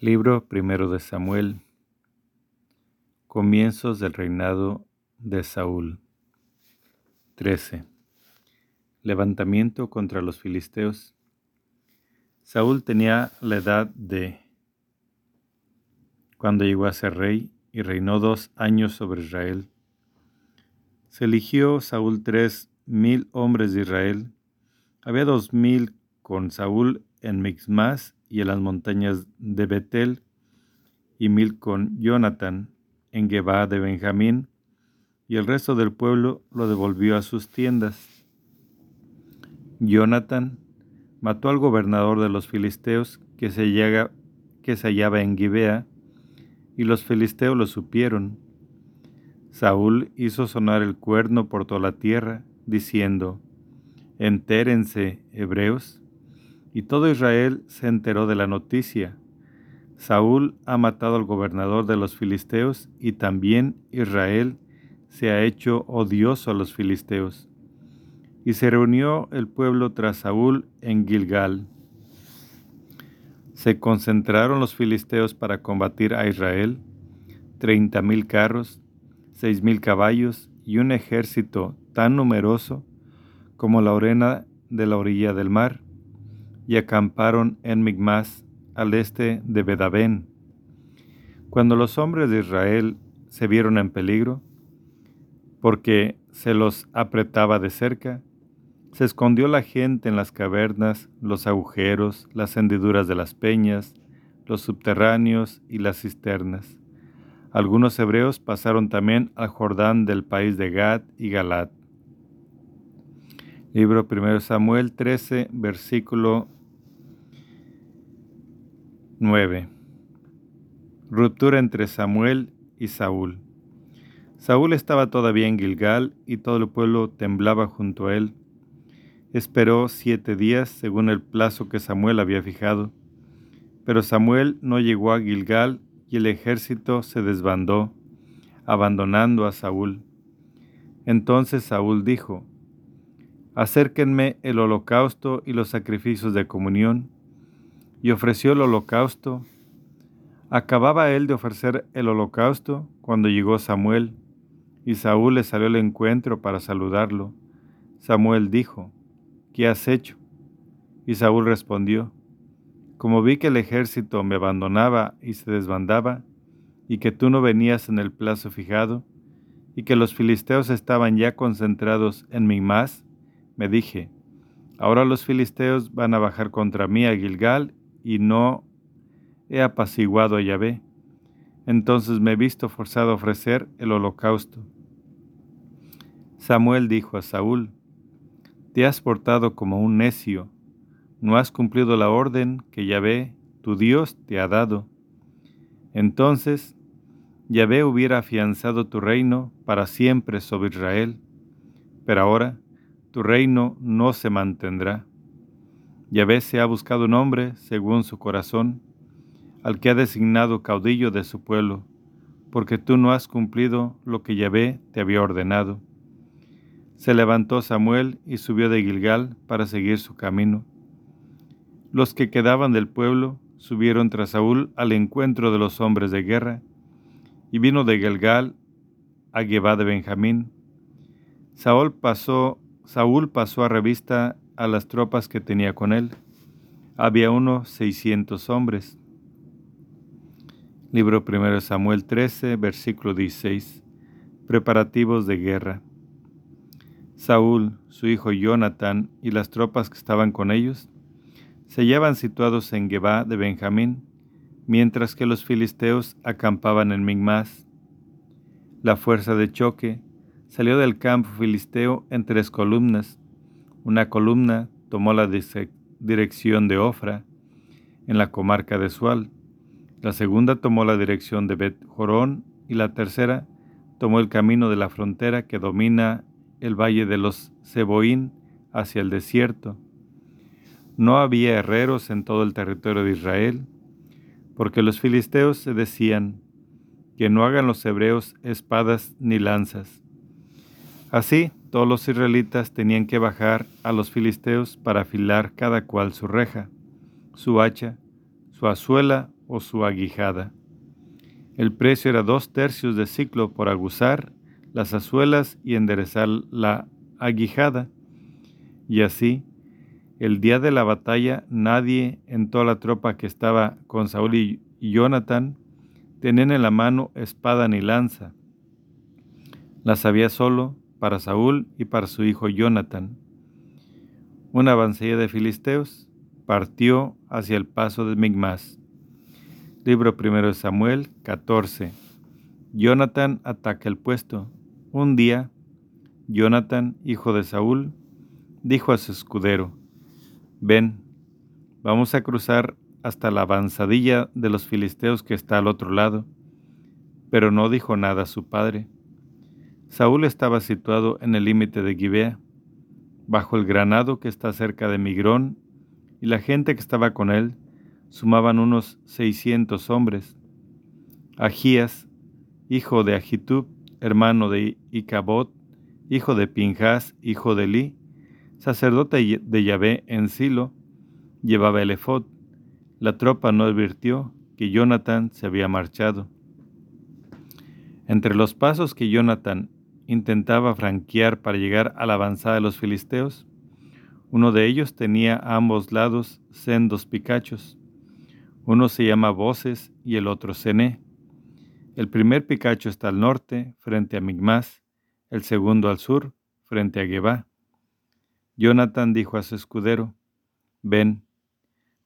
Libro primero de Samuel. Comienzos del reinado de Saúl. 13. Levantamiento contra los filisteos. Saúl tenía la edad de cuando llegó a ser rey y reinó dos años sobre Israel. Se eligió Saúl tres mil hombres de Israel. Había dos mil con Saúl en Mixmas y en las montañas de Betel, y mil con Jonathan en Geba de Benjamín, y el resto del pueblo lo devolvió a sus tiendas. Jonathan mató al gobernador de los filisteos que se, que se hallaba en Gibea, y los filisteos lo supieron. Saúl hizo sonar el cuerno por toda la tierra, diciendo, Entérense, hebreos, y todo Israel se enteró de la noticia. Saúl ha matado al gobernador de los filisteos y también Israel se ha hecho odioso a los filisteos. Y se reunió el pueblo tras Saúl en Gilgal. Se concentraron los filisteos para combatir a Israel, treinta mil carros, seis mil caballos y un ejército tan numeroso como la arena de la orilla del mar y acamparon en Migmas, al este de Bedabén. Cuando los hombres de Israel se vieron en peligro, porque se los apretaba de cerca, se escondió la gente en las cavernas, los agujeros, las hendiduras de las peñas, los subterráneos y las cisternas. Algunos hebreos pasaron también al Jordán del país de Gad y Galat. Libro 1 Samuel 13, versículo 9. Ruptura entre Samuel y Saúl. Saúl estaba todavía en Gilgal y todo el pueblo temblaba junto a él. Esperó siete días según el plazo que Samuel había fijado. Pero Samuel no llegó a Gilgal y el ejército se desbandó, abandonando a Saúl. Entonces Saúl dijo, Acérquenme el holocausto y los sacrificios de comunión y ofreció el holocausto. Acababa él de ofrecer el holocausto cuando llegó Samuel, y Saúl le salió al encuentro para saludarlo. Samuel dijo, ¿qué has hecho? Y Saúl respondió, como vi que el ejército me abandonaba y se desbandaba, y que tú no venías en el plazo fijado, y que los filisteos estaban ya concentrados en mi más, me dije, ahora los filisteos van a bajar contra mí a Gilgal y no he apaciguado a Yahvé. Entonces me he visto forzado a ofrecer el holocausto. Samuel dijo a Saúl, Te has portado como un necio, no has cumplido la orden que Yahvé, tu Dios, te ha dado. Entonces Yahvé hubiera afianzado tu reino para siempre sobre Israel, pero ahora tu reino no se mantendrá. Yahvé se ha buscado un hombre según su corazón, al que ha designado caudillo de su pueblo, porque tú no has cumplido lo que Yahvé te había ordenado. Se levantó Samuel y subió de Gilgal para seguir su camino. Los que quedaban del pueblo subieron tras Saúl al encuentro de los hombres de guerra, y vino de Gilgal a Geba de Benjamín. Saúl pasó, Saúl pasó a revista a las tropas que tenía con él. Había unos seiscientos hombres. Libro 1 Samuel 13, versículo 16. Preparativos de guerra. Saúl, su hijo Jonathan y las tropas que estaban con ellos se hallaban situados en Geba de Benjamín, mientras que los filisteos acampaban en Migmas. La fuerza de choque salió del campo filisteo en tres columnas, una columna tomó la dirección de Ofra, en la comarca de Sual. La segunda tomó la dirección de Bet Jorón y la tercera tomó el camino de la frontera que domina el valle de los Seboín hacia el desierto. No había herreros en todo el territorio de Israel, porque los filisteos se decían que no hagan los hebreos espadas ni lanzas. Así, todos los israelitas tenían que bajar a los filisteos para afilar cada cual su reja, su hacha, su azuela o su aguijada. El precio era dos tercios de ciclo por aguzar las azuelas y enderezar la aguijada. Y así, el día de la batalla, nadie en toda la tropa que estaba con Saúl y Jonathan tenían en la mano espada ni lanza. Las había solo para Saúl y para su hijo Jonathan. Una avancilla de filisteos partió hacia el paso de Migmas. Libro primero de Samuel 14. Jonathan ataca el puesto. Un día, Jonathan, hijo de Saúl, dijo a su escudero, Ven, vamos a cruzar hasta la avanzadilla de los filisteos que está al otro lado. Pero no dijo nada a su padre. Saúl estaba situado en el límite de Gibea, bajo el granado que está cerca de Migrón, y la gente que estaba con él sumaban unos seiscientos hombres. Agías, hijo de Agitub, hermano de Icabot, hijo de Pinjas, hijo de Li, sacerdote de Yahvé en Silo, llevaba el efod. La tropa no advirtió que Jonathan se había marchado. Entre los pasos que Jonathan intentaba franquear para llegar a la avanzada de los filisteos. Uno de ellos tenía a ambos lados sendos picachos. Uno se llama Voces y el otro Cené. El primer picacho está al norte, frente a Migmas, el segundo al sur, frente a Gebá. Jonathan dijo a su escudero, Ven,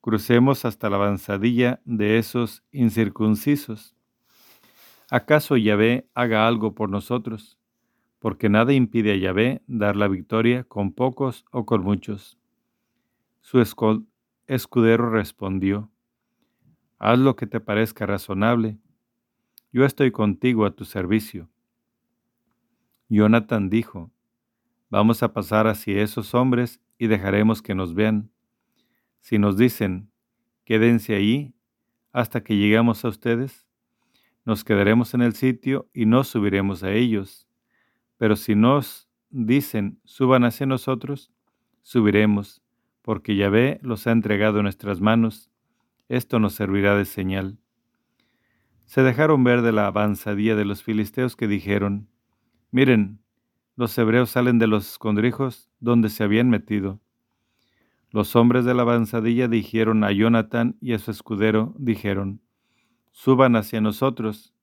crucemos hasta la avanzadilla de esos incircuncisos. ¿Acaso Yahvé haga algo por nosotros? Porque nada impide a Yahvé dar la victoria con pocos o con muchos. Su escudero respondió, Haz lo que te parezca razonable, yo estoy contigo a tu servicio. Jonathan dijo, Vamos a pasar hacia esos hombres y dejaremos que nos vean. Si nos dicen, quédense ahí hasta que llegamos a ustedes, nos quedaremos en el sitio y no subiremos a ellos pero si nos dicen, suban hacia nosotros, subiremos, porque Yahvé los ha entregado en nuestras manos. Esto nos servirá de señal. Se dejaron ver de la avanzadilla de los filisteos que dijeron, Miren, los hebreos salen de los escondrijos donde se habían metido. Los hombres de la avanzadilla dijeron a Jonathan y a su escudero, dijeron, Suban hacia nosotros,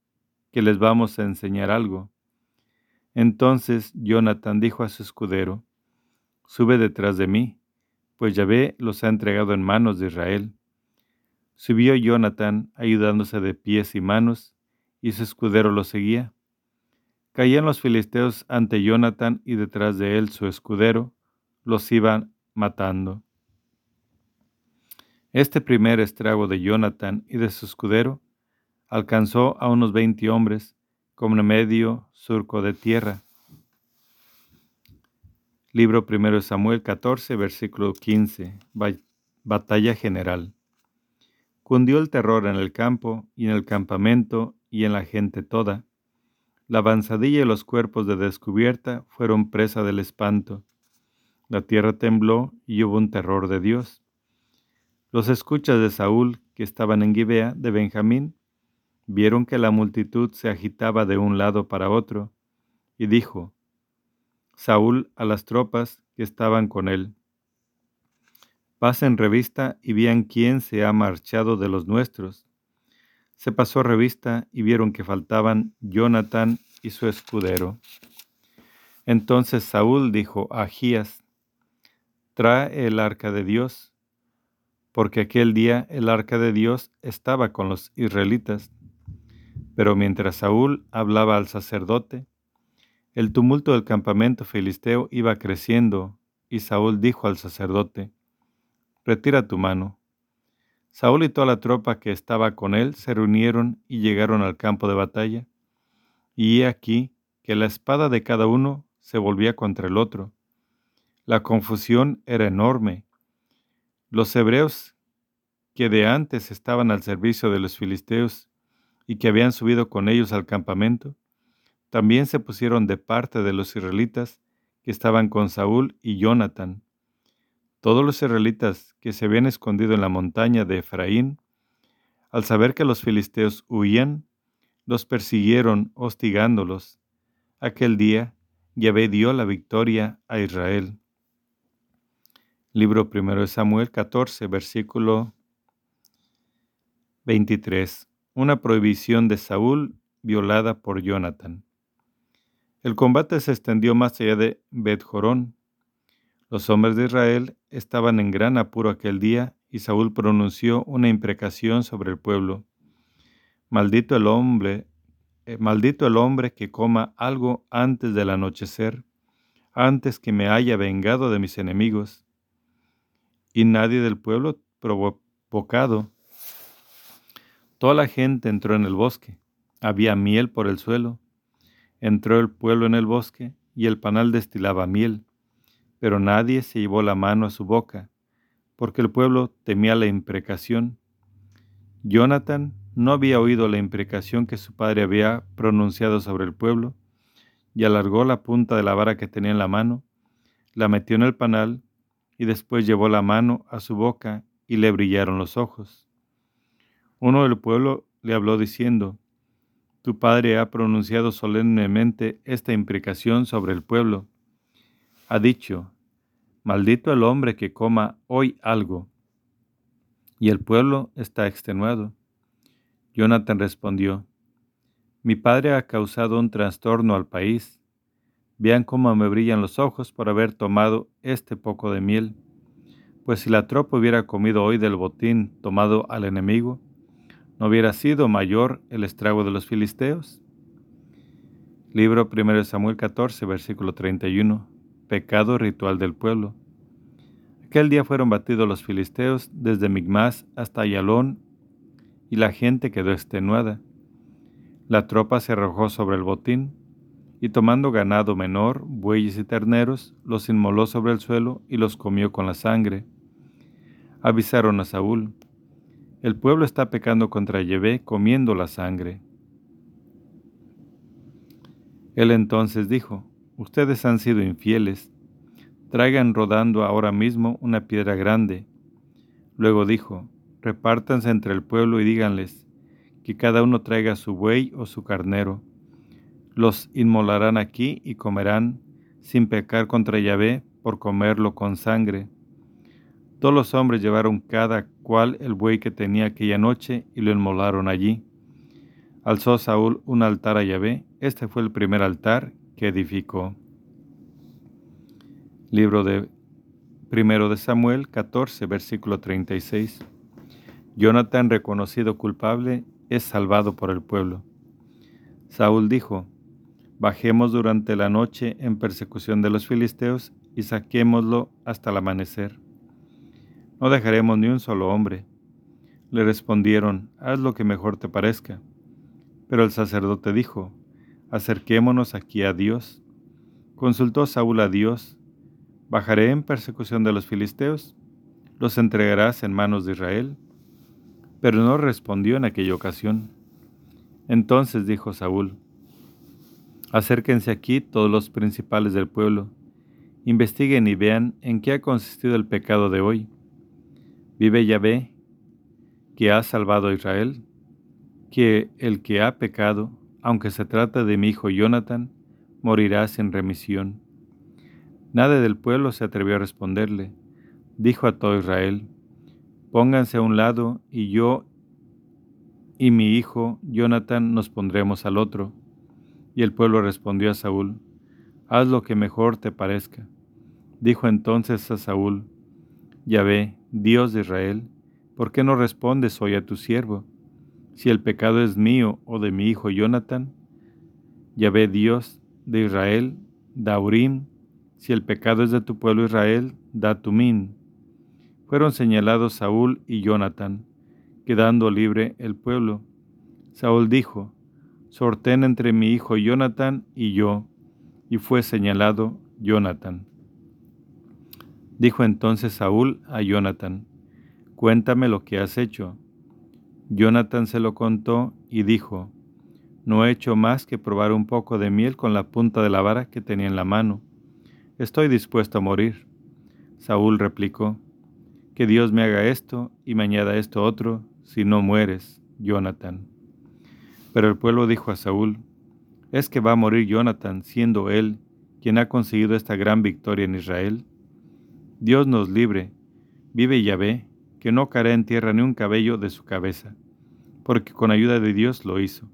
que les vamos a enseñar algo. Entonces Jonathan dijo a su escudero, Sube detrás de mí, pues Yahvé los ha entregado en manos de Israel. Subió Jonathan ayudándose de pies y manos, y su escudero lo seguía. Caían los filisteos ante Jonathan y detrás de él su escudero, los iban matando. Este primer estrago de Jonathan y de su escudero alcanzó a unos veinte hombres, como medio surco de tierra. Libro primero de Samuel 14, versículo 15. Batalla general. Cundió el terror en el campo y en el campamento y en la gente toda. La avanzadilla y los cuerpos de descubierta fueron presa del espanto. La tierra tembló y hubo un terror de Dios. Los escuchas de Saúl, que estaban en Gibea de Benjamín, vieron que la multitud se agitaba de un lado para otro, y dijo, Saúl a las tropas que estaban con él, pasen revista y vean quién se ha marchado de los nuestros. Se pasó revista y vieron que faltaban Jonathan y su escudero. Entonces Saúl dijo a Agías, trae el arca de Dios, porque aquel día el arca de Dios estaba con los israelitas. Pero mientras Saúl hablaba al sacerdote, el tumulto del campamento filisteo iba creciendo, y Saúl dijo al sacerdote, Retira tu mano. Saúl y toda la tropa que estaba con él se reunieron y llegaron al campo de batalla, y he aquí que la espada de cada uno se volvía contra el otro. La confusión era enorme. Los hebreos que de antes estaban al servicio de los filisteos y que habían subido con ellos al campamento, también se pusieron de parte de los israelitas que estaban con Saúl y Jonathan. Todos los israelitas que se habían escondido en la montaña de Efraín Al saber que los filisteos huían, los persiguieron hostigándolos. Aquel día Yahvé dio la victoria a Israel. Libro primero de Samuel 14, versículo 23. Una prohibición de Saúl violada por Jonathan. El combate se extendió más allá de bet Los hombres de Israel estaban en gran apuro aquel día y Saúl pronunció una imprecación sobre el pueblo. Maldito el hombre, eh, maldito el hombre que coma algo antes del anochecer, antes que me haya vengado de mis enemigos. Y nadie del pueblo provocado. Toda la gente entró en el bosque. Había miel por el suelo Entró el pueblo en el bosque y el panal destilaba miel, pero nadie se llevó la mano a su boca, porque el pueblo temía la imprecación. Jonathan no había oído la imprecación que su padre había pronunciado sobre el pueblo, y alargó la punta de la vara que tenía en la mano, la metió en el panal, y después llevó la mano a su boca y le brillaron los ojos. Uno del pueblo le habló diciendo, tu padre ha pronunciado solemnemente esta imprecación sobre el pueblo. Ha dicho, maldito el hombre que coma hoy algo. Y el pueblo está extenuado. Jonathan respondió, mi padre ha causado un trastorno al país. Vean cómo me brillan los ojos por haber tomado este poco de miel. Pues si la tropa hubiera comido hoy del botín tomado al enemigo, ¿No hubiera sido mayor el estrago de los filisteos? Libro 1 Samuel 14, versículo 31. Pecado ritual del pueblo. Aquel día fueron batidos los filisteos desde Migmas hasta Ayalón, y la gente quedó extenuada. La tropa se arrojó sobre el botín, y tomando ganado menor, bueyes y terneros, los inmoló sobre el suelo y los comió con la sangre. Avisaron a Saúl, el pueblo está pecando contra Yahvé comiendo la sangre. Él entonces dijo, Ustedes han sido infieles, traigan rodando ahora mismo una piedra grande. Luego dijo, Repártanse entre el pueblo y díganles, que cada uno traiga su buey o su carnero. Los inmolarán aquí y comerán, sin pecar contra Yahvé, por comerlo con sangre. Todos los hombres llevaron cada cual el buey que tenía aquella noche y lo inmolaron allí. Alzó Saúl un altar a Yahvé. Este fue el primer altar que edificó. Libro de primero de Samuel 14, versículo 36. Jonathan, reconocido culpable, es salvado por el pueblo. Saúl dijo, Bajemos durante la noche en persecución de los filisteos y saquémoslo hasta el amanecer. No dejaremos ni un solo hombre. Le respondieron, haz lo que mejor te parezca. Pero el sacerdote dijo, acerquémonos aquí a Dios. Consultó Saúl a Dios, ¿bajaré en persecución de los filisteos? ¿Los entregarás en manos de Israel? Pero no respondió en aquella ocasión. Entonces dijo Saúl, acérquense aquí todos los principales del pueblo, investiguen y vean en qué ha consistido el pecado de hoy Vive Yahvé, que ha salvado a Israel, que el que ha pecado, aunque se trata de mi hijo Jonathan, morirá sin remisión. Nadie del pueblo se atrevió a responderle. Dijo a todo Israel, pónganse a un lado y yo y mi hijo Jonathan nos pondremos al otro. Y el pueblo respondió a Saúl, haz lo que mejor te parezca. Dijo entonces a Saúl, Yahvé, Dios de Israel, ¿por qué no respondes hoy a tu siervo? Si el pecado es mío o de mi hijo Jonathan, Yahvé Dios de Israel, da Urim, si el pecado es de tu pueblo Israel, da Tumín. Fueron señalados Saúl y Jonathan, quedando libre el pueblo. Saúl dijo, sortén entre mi hijo Jonathan y yo, y fue señalado Jonathan. Dijo entonces Saúl a Jonathan, Cuéntame lo que has hecho. Jonathan se lo contó y dijo, No he hecho más que probar un poco de miel con la punta de la vara que tenía en la mano. Estoy dispuesto a morir. Saúl replicó, Que Dios me haga esto y me añada esto otro, si no mueres, Jonathan. Pero el pueblo dijo a Saúl, ¿es que va a morir Jonathan siendo él quien ha conseguido esta gran victoria en Israel? Dios nos libre, vive Yahvé, que no caerá en tierra ni un cabello de su cabeza, porque con ayuda de Dios lo hizo.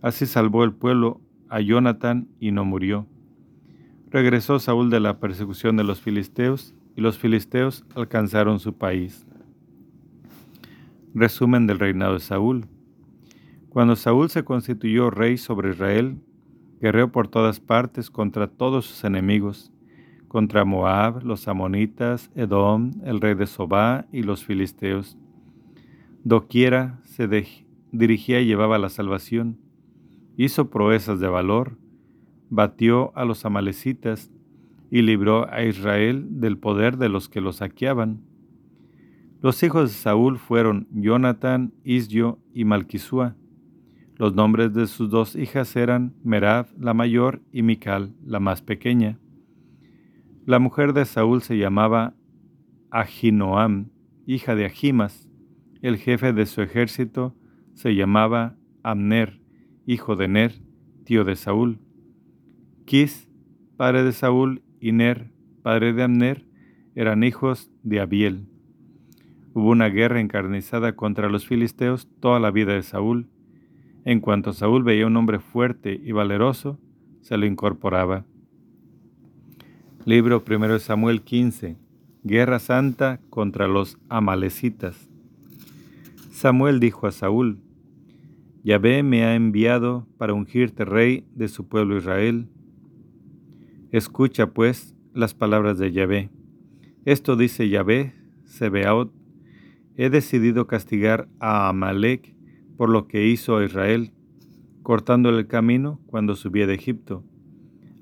Así salvó el pueblo a Jonathan y no murió. Regresó Saúl de la persecución de los filisteos y los filisteos alcanzaron su país. Resumen del reinado de Saúl. Cuando Saúl se constituyó rey sobre Israel, guerreó por todas partes contra todos sus enemigos, contra Moab, los amonitas, Edom, el rey de Sobá y los filisteos. Doquiera se dirigía y llevaba la salvación. Hizo proezas de valor, batió a los amalecitas y libró a Israel del poder de los que lo saqueaban. Los hijos de Saúl fueron Jonathan, Isio y Malquisúa. Los nombres de sus dos hijas eran Merab, la mayor, y Mical, la más pequeña. La mujer de Saúl se llamaba Ahinoam, hija de Ahimas. El jefe de su ejército se llamaba Amner, hijo de Ner, tío de Saúl. Quis, padre de Saúl, y Ner, padre de Amner, eran hijos de Abiel. Hubo una guerra encarnizada contra los filisteos toda la vida de Saúl. En cuanto Saúl veía un hombre fuerte y valeroso, se lo incorporaba. Libro 1 Samuel 15. Guerra Santa contra los amalecitas. Samuel dijo a Saúl, Yahvé me ha enviado para ungirte rey de su pueblo Israel. Escucha pues las palabras de Yahvé. Esto dice Yahvé, Sebeaot, he decidido castigar a Amalek por lo que hizo a Israel, cortándole el camino cuando subía de Egipto.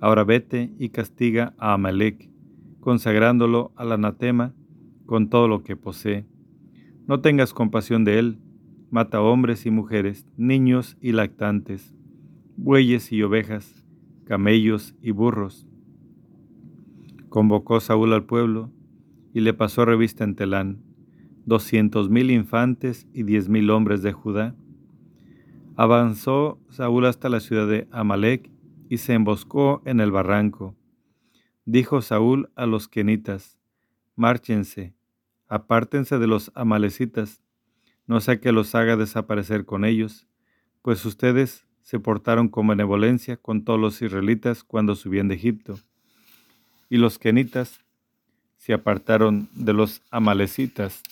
Ahora vete y castiga a Amalek, consagrándolo al anatema con todo lo que posee. No tengas compasión de él, mata hombres y mujeres, niños y lactantes, bueyes y ovejas, camellos y burros. Convocó Saúl al pueblo y le pasó revista en Telán doscientos mil infantes y diez mil hombres de Judá. Avanzó Saúl hasta la ciudad de Amalek y se emboscó en el barranco. Dijo Saúl a los quenitas, Márchense, apártense de los amalecitas, no sea que los haga desaparecer con ellos, pues ustedes se portaron con benevolencia con todos los israelitas cuando subían de Egipto. Y los quenitas se apartaron de los amalecitas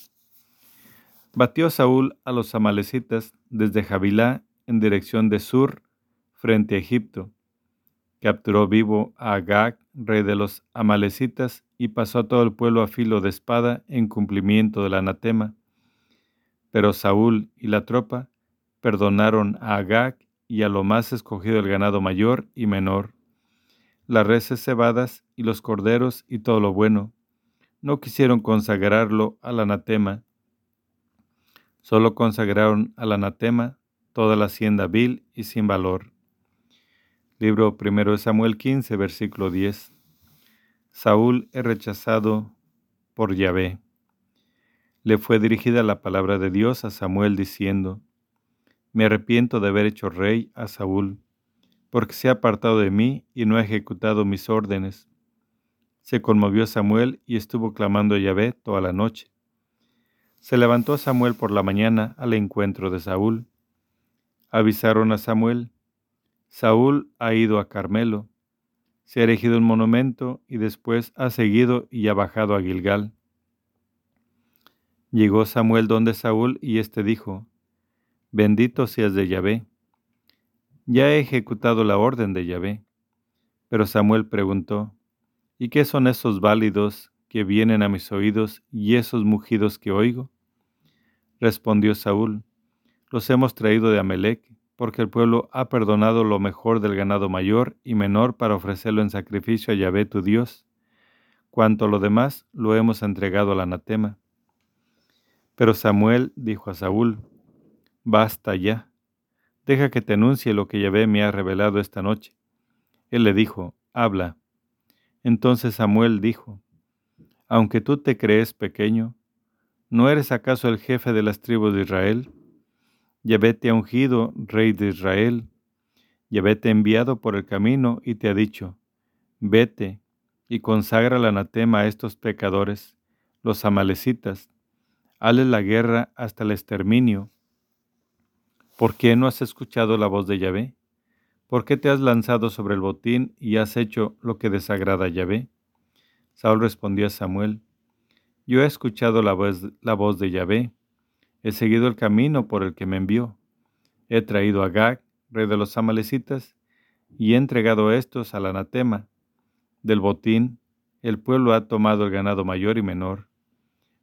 Batió Saúl a los amalecitas desde Javilá en dirección de Sur, frente a Egipto. Capturó vivo a Agag, rey de los amalecitas, y pasó a todo el pueblo a filo de espada en cumplimiento del anatema. Pero Saúl y la tropa perdonaron a Agag y a lo más escogido el ganado mayor y menor, las reses cebadas y los corderos y todo lo bueno. No quisieron consagrarlo al anatema, Solo consagraron al anatema toda la hacienda vil y sin valor. Libro 1 de Samuel 15, versículo 10. Saúl es rechazado por Yahvé. Le fue dirigida la palabra de Dios a Samuel diciendo, Me arrepiento de haber hecho rey a Saúl, porque se ha apartado de mí y no ha ejecutado mis órdenes. Se conmovió Samuel y estuvo clamando a Yahvé toda la noche. Se levantó Samuel por la mañana al encuentro de Saúl. Avisaron a Samuel, Saúl ha ido a Carmelo, se ha erigido un monumento y después ha seguido y ha bajado a Gilgal. Llegó Samuel donde Saúl y éste dijo, Bendito seas de Yahvé. Ya he ejecutado la orden de Yahvé. Pero Samuel preguntó, ¿Y qué son esos válidos que vienen a mis oídos y esos mugidos que oigo? Respondió Saúl, los hemos traído de Amelec, porque el pueblo ha perdonado lo mejor del ganado mayor y menor para ofrecerlo en sacrificio a Yahvé tu Dios. Cuanto lo demás, lo hemos entregado al anatema. Pero Samuel dijo a Saúl, Basta ya, deja que te anuncie lo que Yahvé me ha revelado esta noche. Él le dijo, Habla. Entonces Samuel dijo, Aunque tú te crees pequeño, ¿No eres acaso el jefe de las tribus de Israel? Yahvé te ungido, rey de Israel. Yahvé enviado por el camino y te ha dicho, vete y consagra el anatema a estos pecadores, los amalecitas, hazles la guerra hasta el exterminio. ¿Por qué no has escuchado la voz de Yahvé? ¿Por qué te has lanzado sobre el botín y has hecho lo que desagrada a Yahvé? Saúl respondió a Samuel, Yo he escuchado la voz, la voz de Yahvé, he seguido el camino por el que me envió, he traído a Gag, rey de los amalecitas, y he entregado estos al anatema. Del botín, el pueblo ha tomado el ganado mayor y menor,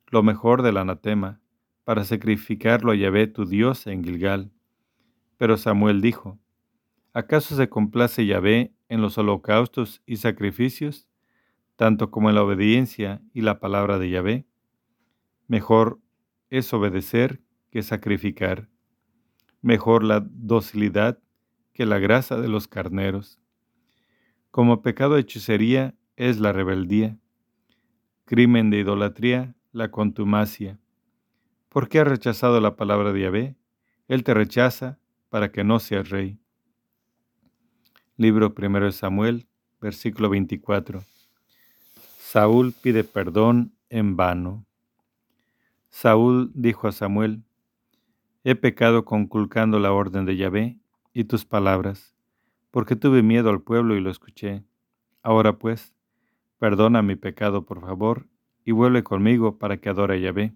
lo mejor del anatema, para sacrificarlo a Yahvé tu Dios en Gilgal. Pero Samuel dijo, ¿acaso se complace Yahvé en los holocaustos y sacrificios, tanto como en la obediencia y la palabra de Yahvé? Mejor es obedecer que sacrificar, mejor la docilidad que la grasa de los carneros. Como pecado de hechicería es la rebeldía, crimen de idolatría la contumacia. ¿Por qué has rechazado la palabra de Yahvé? Él te rechaza para que no seas rey. Libro primero de Samuel, versículo 24. Saúl pide perdón en vano. Saúl dijo a Samuel, He pecado conculcando la orden de Yahvé y tus palabras, porque tuve miedo al pueblo y lo escuché. Ahora pues, perdona mi pecado, por favor, y vuelve conmigo para que adore a Yahvé.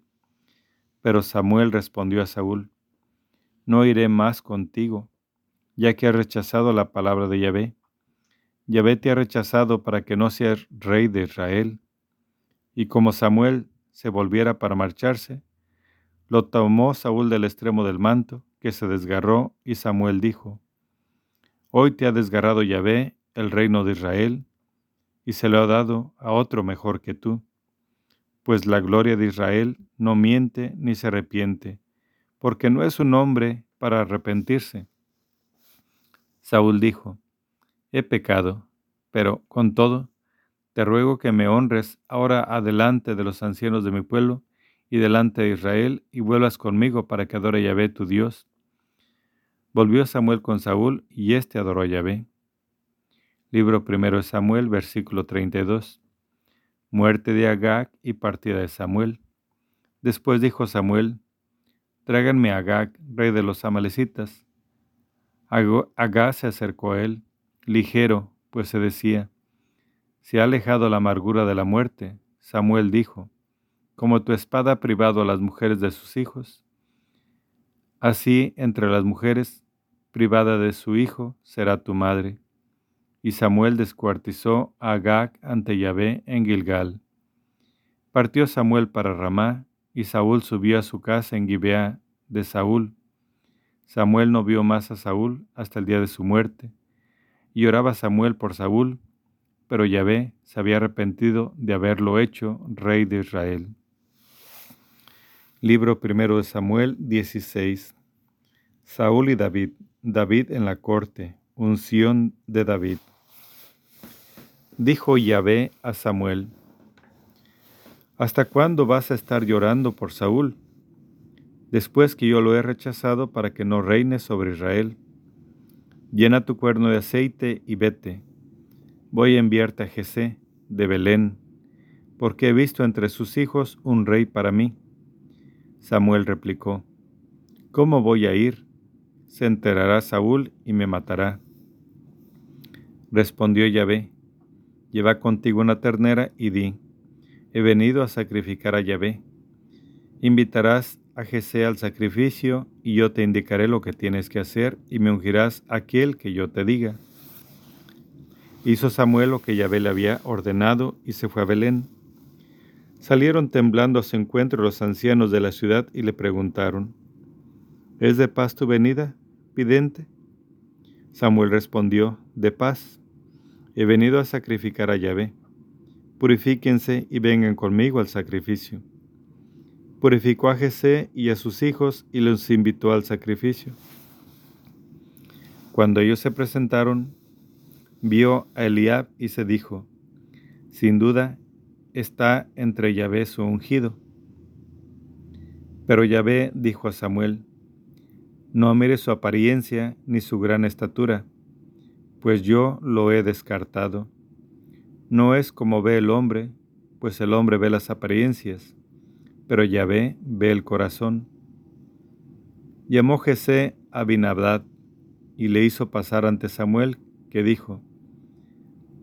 Pero Samuel respondió a Saúl, No iré más contigo, ya que has rechazado la palabra de Yahvé. Yahvé te ha rechazado para que no seas rey de Israel. Y como Samuel se volviera para marcharse, lo tomó Saúl del extremo del manto, que se desgarró, y Samuel dijo, Hoy te ha desgarrado Yahvé, el reino de Israel, y se lo ha dado a otro mejor que tú pues la gloria de Israel no miente ni se arrepiente, porque no es un hombre para arrepentirse. Saúl dijo, He pecado, pero con todo, te ruego que me honres ahora adelante de los ancianos de mi pueblo y delante de Israel, y vuelvas conmigo para que adore a Yahvé tu Dios. Volvió Samuel con Saúl, y éste adoró a Yahvé. Libro primero de Samuel, versículo 32 muerte de Agag y partida de Samuel. Después dijo Samuel, tráiganme a Agag, rey de los amalecitas. Agag se acercó a él, ligero, pues se decía, se ha alejado la amargura de la muerte. Samuel dijo, como tu espada ha privado a las mujeres de sus hijos, así entre las mujeres, privada de su hijo, será tu madre. Y Samuel descuartizó a Agag ante Yahvé en Gilgal. Partió Samuel para Ramá, y Saúl subió a su casa en Gibeá de Saúl. Samuel no vio más a Saúl hasta el día de su muerte. Y oraba Samuel por Saúl, pero Yahvé se había arrepentido de haberlo hecho rey de Israel. Libro primero de Samuel 16. Saúl y David. David en la corte. Unción de David. Dijo Yahvé a Samuel, ¿Hasta cuándo vas a estar llorando por Saúl? Después que yo lo he rechazado para que no reine sobre Israel. Llena tu cuerno de aceite y vete. Voy a enviarte a Jesé de Belén, porque he visto entre sus hijos un rey para mí. Samuel replicó, ¿Cómo voy a ir? Se enterará Saúl y me matará. Respondió Yahvé, lleva contigo una ternera y di, he venido a sacrificar a Yahvé. Invitarás a Jesé al sacrificio y yo te indicaré lo que tienes que hacer y me ungirás aquel que yo te diga. Hizo Samuel lo que Yahvé le había ordenado y se fue a Belén. Salieron temblando a su encuentro los ancianos de la ciudad y le preguntaron, ¿Es de paz tu venida, vidente? Samuel respondió, de paz. He venido a sacrificar a Yahvé. Purifíquense y vengan conmigo al sacrificio. Purificó a Jesé y a sus hijos y los invitó al sacrificio. Cuando ellos se presentaron, vio a Eliab y se dijo, sin duda está entre Yahvé su ungido. Pero Yahvé dijo a Samuel, No mires su apariencia ni su gran estatura, pues yo lo he descartado. No es como ve el hombre, pues el hombre ve las apariencias, pero Yahvé ve el corazón. Llamó Jesé a Binabdad y le hizo pasar ante Samuel, que dijo,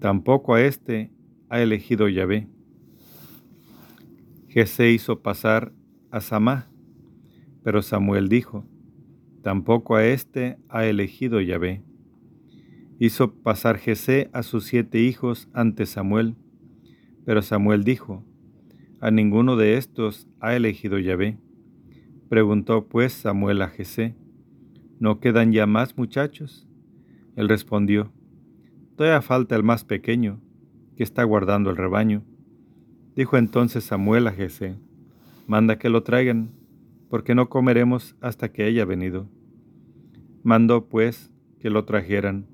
Tampoco a éste ha elegido Yahvé. Jesé hizo pasar a Samá, pero Samuel dijo, Tampoco a éste ha elegido Yahvé. Hizo pasar Jesé a sus siete hijos ante Samuel, pero Samuel dijo, A ninguno de estos ha elegido Yahvé. Preguntó pues Samuel a Jesé, ¿no quedan ya más muchachos? Él respondió, Todavía falta el más pequeño, que está guardando el rebaño. Dijo entonces Samuel a Jesé, Manda que lo traigan, porque no comeremos hasta que haya venido. Mandó pues que lo trajeran.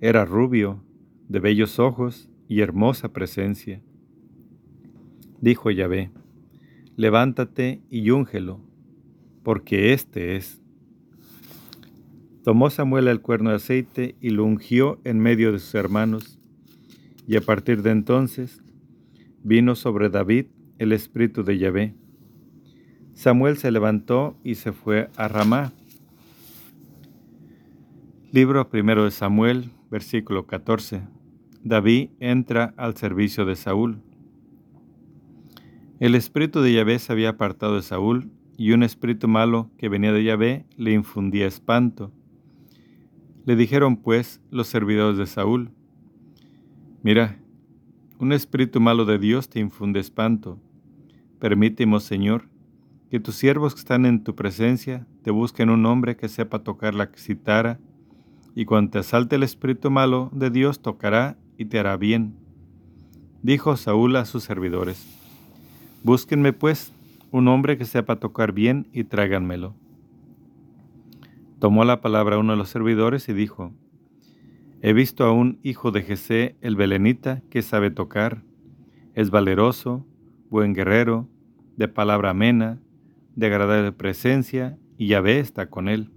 Era rubio, de bellos ojos y hermosa presencia dijo Yahvé, levántate y úngelo, porque éste es. Tomó Samuel el cuerno de aceite y lo ungió en medio de sus hermanos, y a partir de entonces vino sobre David el espíritu de Yahvé. Samuel se levantó y se fue a Ramá. Libro primero de Samuel, versículo 14. David entra al servicio de Saúl. El espíritu de Yahvé se había apartado de Saúl, y un espíritu malo que venía de Yahvé le infundía espanto. Le dijeron pues los servidores de Saúl, Mira, un espíritu malo de Dios te infunde espanto. Permíteme, Señor, que tus siervos que están en tu presencia te busquen un hombre que sepa tocar la citara, y cuando te asalte el espíritu malo de Dios tocará y te hará bien. Dijo Saúl a sus servidores. Búsquenme, pues, un hombre que sepa tocar bien y tráiganmelo. Tomó la palabra uno de los servidores y dijo, He visto a un hijo de Jesé el belenita que sabe tocar, es valeroso, buen guerrero, de palabra amena, de agradable presencia, y Yahvé está con él.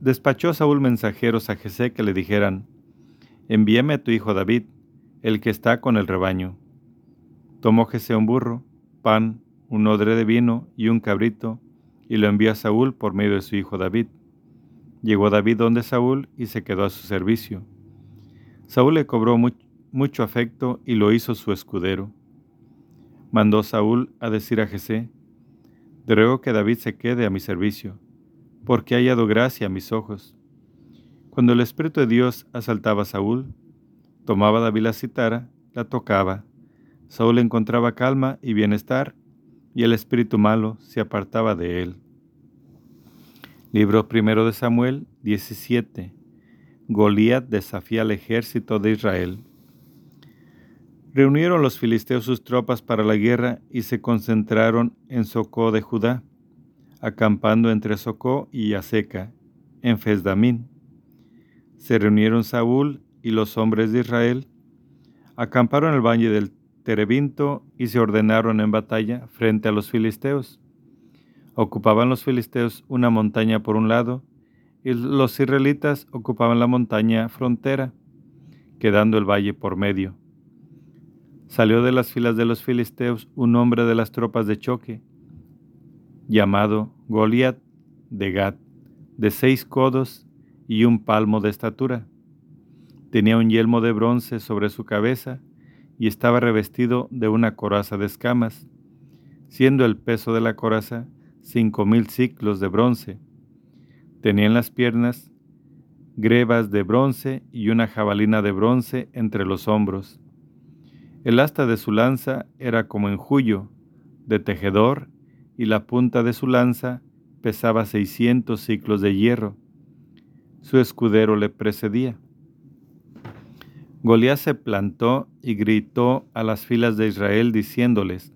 despachó Saúl mensajeros a Jesé que le dijeran, Envíame a tu hijo David, el que está con el rebaño. Tomó Jesé un burro, pan, un odre de vino y un cabrito, y lo envió a Saúl por medio de su hijo David. Llegó David donde Saúl y se quedó a su servicio. Saúl le cobró mucho afecto y lo hizo su escudero. Mandó Saúl a decir a Jesé, Te ruego que David se quede a mi servicio, porque ha hallado gracia a mis ojos. Cuando el Espíritu de Dios asaltaba a Saúl, tomaba David la citara, la tocaba, Saúl encontraba calma y bienestar, y el espíritu malo se apartaba de él. Libro primero de Samuel 17. Goliat desafía al ejército de Israel. Reunieron los filisteos sus tropas para la guerra y se concentraron en Socó de Judá, acampando entre Socó y Aseca, en Fesdamín. Se reunieron Saúl y los hombres de Israel, acamparon en el valle del Terebinto y se ordenaron en batalla frente a los filisteos. Ocupaban los filisteos una montaña por un lado y los israelitas ocupaban la montaña frontera, quedando el valle por medio. Salió de las filas de los filisteos un hombre de las tropas de choque, llamado Goliat de Gad, de seis codos y un palmo de estatura. Tenía un yelmo de bronce sobre su cabeza y estaba revestido de una coraza de escamas, siendo el peso de la coraza cinco mil ciclos de bronce. Tenía en las piernas grebas de bronce y una jabalina de bronce entre los hombros. El asta de su lanza era como enjullo, de tejedor, y la punta de su lanza pesaba seiscientos ciclos de hierro. Su escudero le precedía. Goliat se plantó y gritó a las filas de Israel diciéndoles,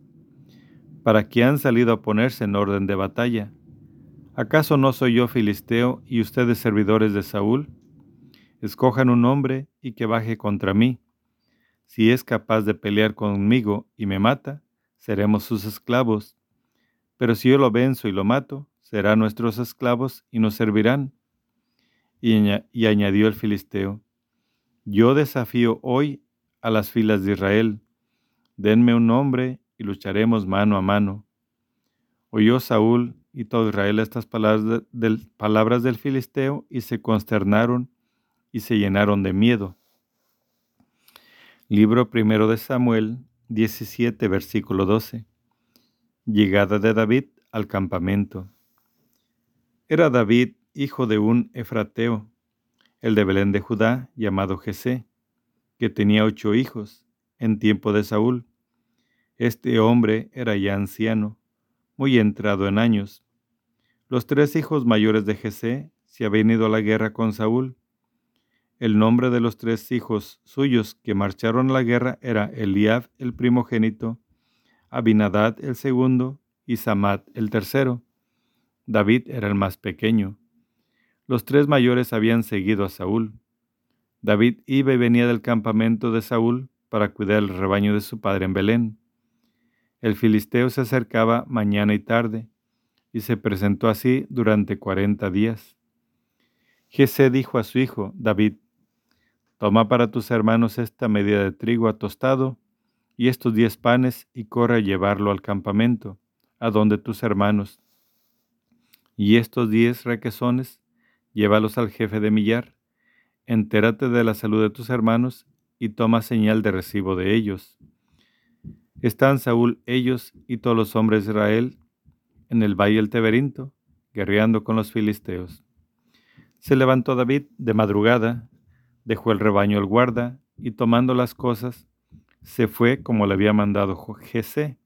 ¿para qué han salido a ponerse en orden de batalla? ¿Acaso no soy yo filisteo y ustedes servidores de Saúl? Escojan un hombre y que baje contra mí. Si es capaz de pelear conmigo y me mata, seremos sus esclavos. Pero si yo lo venzo y lo mato, serán nuestros esclavos y nos servirán. Y añadió el filisteo, yo desafío hoy a las filas de Israel, denme un nombre y lucharemos mano a mano. Oyó Saúl y todo Israel estas palabras del, palabras del filisteo y se consternaron y se llenaron de miedo. Libro primero de Samuel 17, versículo 12. Llegada de David al campamento. Era David hijo de un efrateo, el de Belén de Judá, llamado Jesé, que tenía ocho hijos en tiempo de Saúl. Este hombre era ya anciano, muy entrado en años. Los tres hijos mayores de Jesé se habían ido a la guerra con Saúl. El nombre de los tres hijos suyos que marcharon a la guerra era Eliab el primogénito, Abinadad el segundo y Samat el tercero. David era el más pequeño. Los tres mayores habían seguido a Saúl. David iba y venía del campamento de Saúl para cuidar el rebaño de su padre en Belén. El filisteo se acercaba mañana y tarde, y se presentó así durante cuarenta días. Jesé dijo a su hijo, David, Toma para tus hermanos esta medida de trigo atostado y estos diez panes y corre a llevarlo al campamento, a donde tus hermanos. Y estos diez requesones, llévalos al jefe de millar, entérate de la salud de tus hermanos y toma señal de recibo de ellos. Están Saúl, ellos y todos los hombres de Israel en el valle del Teberinto, guerreando con los filisteos. Se levantó David de madrugada, dejó el rebaño al guarda y tomando las cosas, se fue como le había mandado Jesé,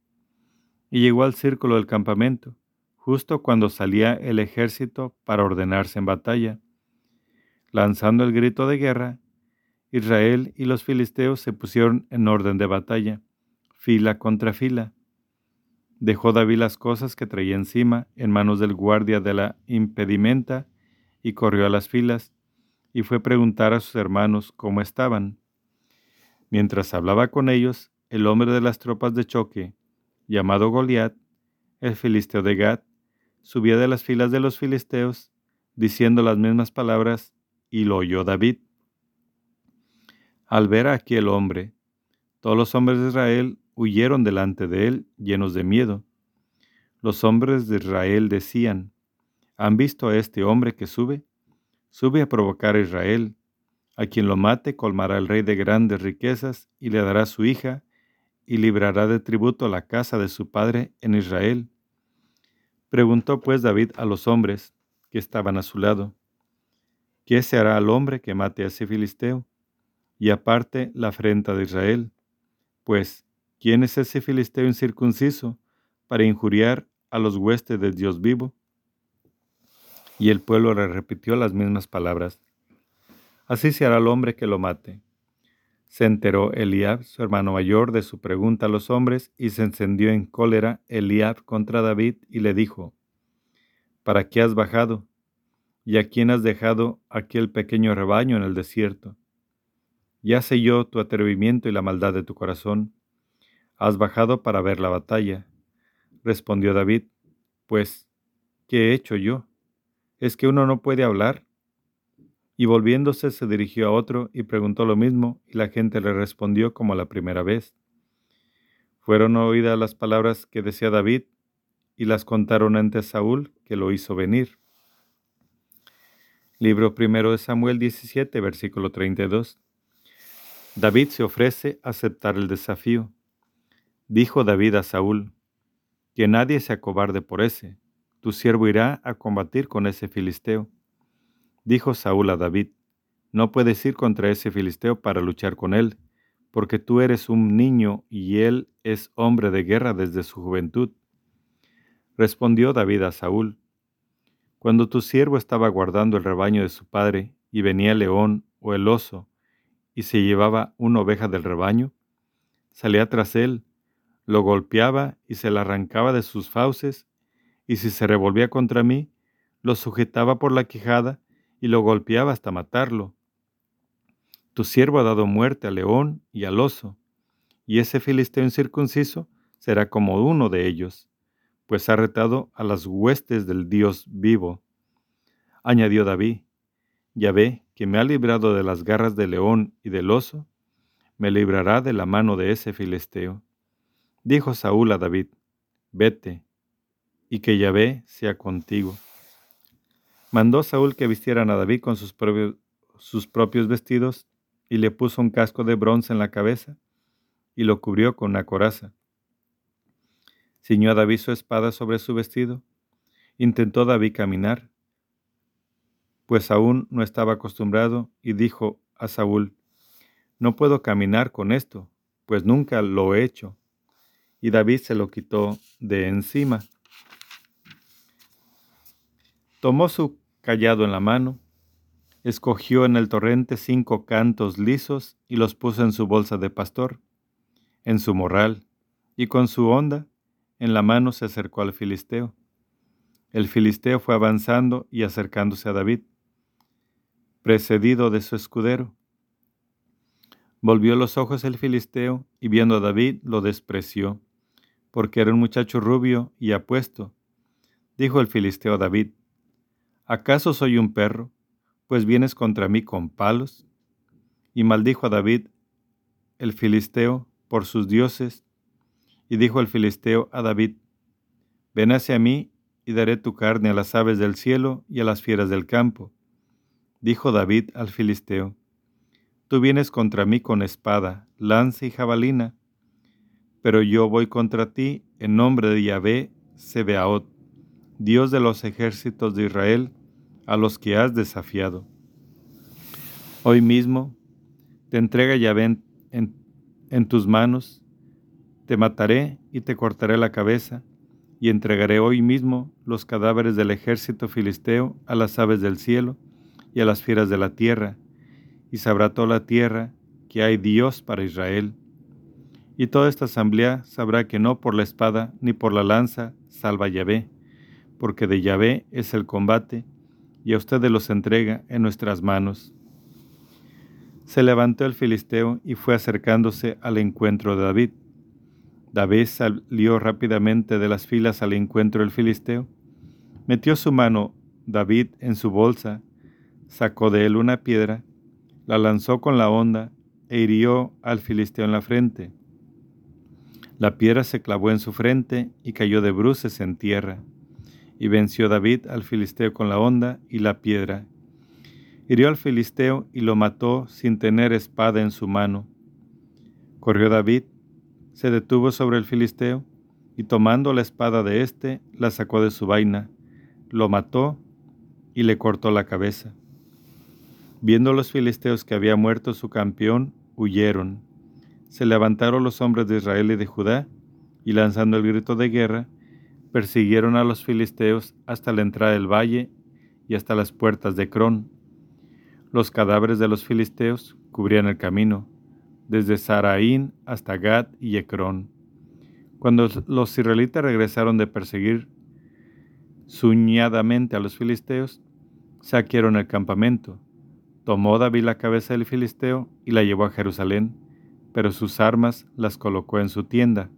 y llegó al círculo del campamento, justo cuando salía el ejército para ordenarse en batalla. Lanzando el grito de guerra, Israel y los filisteos se pusieron en orden de batalla, fila contra fila. Dejó David las cosas que traía encima en manos del guardia de la impedimenta y corrió a las filas y fue a preguntar a sus hermanos cómo estaban. Mientras hablaba con ellos, el hombre de las tropas de choque, llamado Goliat, el filisteo de Gad, subía de las filas de los filisteos, diciendo las mismas palabras, y lo oyó David. Al ver a aquel hombre, todos los hombres de Israel huyeron delante de él llenos de miedo. Los hombres de Israel decían, ¿han visto a este hombre que sube? Sube a provocar a Israel. A quien lo mate colmará el rey de grandes riquezas y le dará su hija y librará de tributo la casa de su padre en Israel. Preguntó pues David a los hombres que estaban a su lado, ¿qué se hará al hombre que mate a ese filisteo? Y aparte la afrenta de Israel, pues ¿Quién es ese filisteo incircunciso para injuriar a los huestes del Dios vivo? Y el pueblo le repitió las mismas palabras. Así se hará el hombre que lo mate. Se enteró Eliab, su hermano mayor, de su pregunta a los hombres, y se encendió en cólera Eliab contra David y le dijo, ¿Para qué has bajado? ¿Y a quién has dejado aquel pequeño rebaño en el desierto? Ya sé yo tu atrevimiento y la maldad de tu corazón Has bajado para ver la batalla. Respondió David, Pues, ¿qué he hecho yo? ¿Es que uno no puede hablar? Y volviéndose se dirigió a otro y preguntó lo mismo, y la gente le respondió como la primera vez. Fueron oídas las palabras que decía David, y las contaron ante Saúl, que lo hizo venir. Libro primero de Samuel 17, versículo 32. David se ofrece a aceptar el desafío. Dijo David a Saúl, que nadie se acobarde por ese, tu siervo irá a combatir con ese filisteo. Dijo Saúl a David, no puedes ir contra ese filisteo para luchar con él, porque tú eres un niño y él es hombre de guerra desde su juventud. Respondió David a Saúl, cuando tu siervo estaba guardando el rebaño de su padre, y venía el león o el oso, y se llevaba una oveja del rebaño, salía tras él, lo golpeaba y se la arrancaba de sus fauces, y si se revolvía contra mí, lo sujetaba por la quijada y lo golpeaba hasta matarlo. Tu siervo ha dado muerte al león y al oso, y ese filisteo incircunciso será como uno de ellos, pues ha retado a las huestes del Dios vivo. Añadió David, ya ve que me ha librado de las garras del león y del oso, me librará de la mano de ese filisteo. Dijo Saúl a David, vete, y que Yahvé sea contigo. Mandó Saúl que vistieran a David con sus propios, vestidos y le puso un casco de bronce en la cabeza y lo cubrió con una coraza. Ciñó a David su espada sobre su vestido. Intentó David caminar, pues aún no estaba acostumbrado, y dijo a Saúl, No puedo caminar con esto, pues nunca lo he hecho. Y David se lo quitó de encima. Tomó su callado en la mano, escogió en el torrente cinco cantos lisos y los puso en su bolsa de pastor, en su morral, y con su honda en la mano se acercó al filisteo. El filisteo fue avanzando y acercándose a David, precedido de su escudero. Volvió los ojos el filisteo y viendo a David lo despreció, porque era un muchacho rubio y apuesto. Dijo el filisteo a David, ¿acaso soy un perro, pues vienes contra mí con palos? Y maldijo a David el filisteo por sus dioses y dijo el filisteo a David, Ven hacia mí y daré tu carne a las aves del cielo y a las fieras del campo. Dijo David al filisteo, Tú vienes contra mí con espada, lanza y jabalina, pero yo voy contra ti en nombre de Yahvé Sebeaot, Dios de los ejércitos de Israel, a los que has desafiado. Hoy mismo te entrega Yahvé en, en tus manos, te mataré y te cortaré la cabeza, y entregaré hoy mismo los cadáveres del ejército filisteo a las aves del cielo y a las fieras de la tierra, y sabrá toda la tierra que hay Dios para Israel. Y toda esta asamblea sabrá que no por la espada ni por la lanza salva Yahvé, porque de Yahvé es el combate, y a ustedes los entrega en nuestras manos. Se levantó el filisteo y fue acercándose al encuentro de David David salió rápidamente de las filas al encuentro del filisteo. Metió su mano David en su bolsa, sacó de él una piedra, la lanzó con la honda e hirió al filisteo en la frente. La piedra se clavó en su frente y cayó de bruces en tierra. Y venció David al filisteo con la honda y la piedra. Hirió al filisteo y lo mató sin tener espada en su mano. Corrió David se detuvo sobre el filisteo y tomando la espada de éste, la sacó de su vaina, lo mató y le cortó la cabeza. Viendo los filisteos que había muerto su campeón, huyeron. Se levantaron los hombres de Israel y de Judá, y lanzando el grito de guerra, persiguieron a los filisteos hasta la entrada del valle y hasta las puertas de Crón. Los cadáveres de los filisteos cubrían el camino, desde Saraín hasta Gad y Ecrón. Cuando los israelitas regresaron de perseguir suñadamente a los filisteos, saquearon el campamento. Tomó David la cabeza del filisteo y la llevó a Jerusalén, pero sus armas las colocó en su tienda.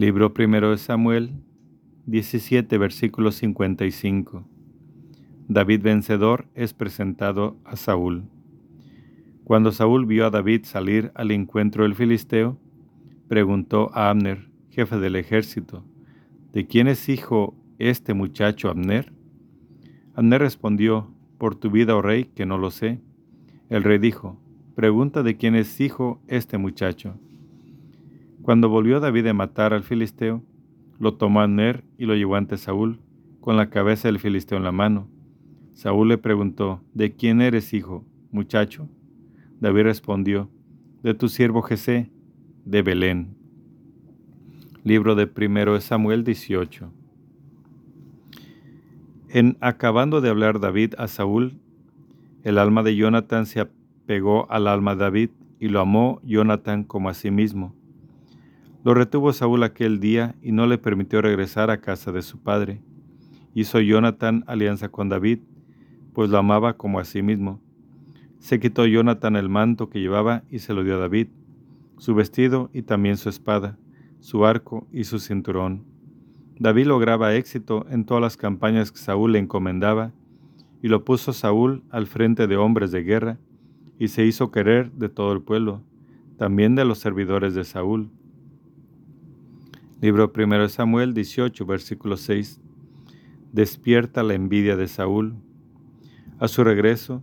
Libro primero de Samuel 17, versículo 55. David vencedor es presentado a Saúl. Cuando Saúl vio a David salir al encuentro del filisteo, preguntó a Abner, jefe del ejército, ¿de quién es hijo este muchacho Abner? Abner respondió, por tu vida, oh rey, que no lo sé. El rey dijo, pregunta de quién es hijo este muchacho. Cuando volvió David a matar al filisteo, lo tomó Abner y lo llevó ante Saúl, con la cabeza del filisteo en la mano. Saúl le preguntó, ¿de quién eres hijo, muchacho? David respondió, de tu siervo Jesé, de Belén. Libro de primero de Samuel 18. En acabando de hablar David a Saúl, el alma de Jonathan se apegó al alma de David y lo amó Jonathan como a sí mismo. Lo retuvo Saúl aquel día y no le permitió regresar a casa de su padre. Hizo Jonathan alianza con David, pues lo amaba como a sí mismo. Se quitó Jonathan el manto que llevaba y se lo dio a David, su vestido y también su espada. su arco y su cinturón. David lograba éxito en todas las campañas que Saúl le encomendaba, y lo puso Saúl al frente de hombres de guerra, y se hizo querer de todo el pueblo, también de los servidores de Saúl. Libro 1 de Samuel 18, versículo 6. Despierta la envidia de Saúl. A su regreso,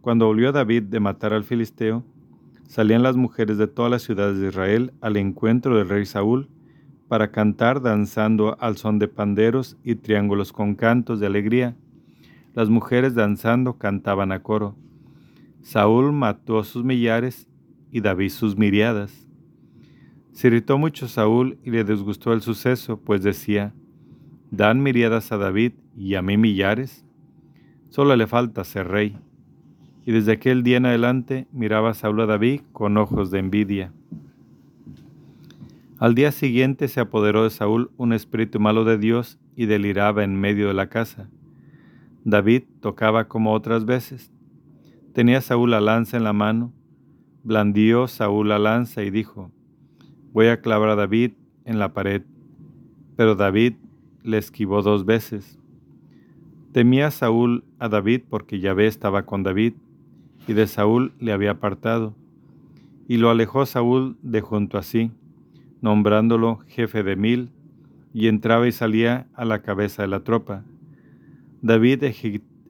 cuando volvió David de matar al filisteo, salían las mujeres de todas las ciudades de Israel al encuentro del rey Saúl para cantar danzando al son de panderos y triángulos con cantos de alegría. Las mujeres danzando cantaban a coro. Saúl mató a sus millares y David sus miriadas. Se irritó mucho Saúl y le disgustó el suceso, pues decía, ¿dan miriadas a David y a mí millares? Solo le falta ser rey. Y desde aquel día en adelante miraba Saúl a David con ojos de envidia. Al día siguiente se apoderó de Saúl un espíritu malo de Dios y deliraba en medio de la casa. David tocaba como otras veces. Tenía Saúl la lanza en la mano. Blandió Saúl la lanza y dijo, Voy a clavar a David en la pared. Pero David le esquivó dos veces. Temía Saúl a David porque Yahvé estaba con David, y de Saúl le había apartado. Y lo alejó Saúl de junto a sí nombrándolo jefe de mil, y entraba y salía a la cabeza de la tropa. David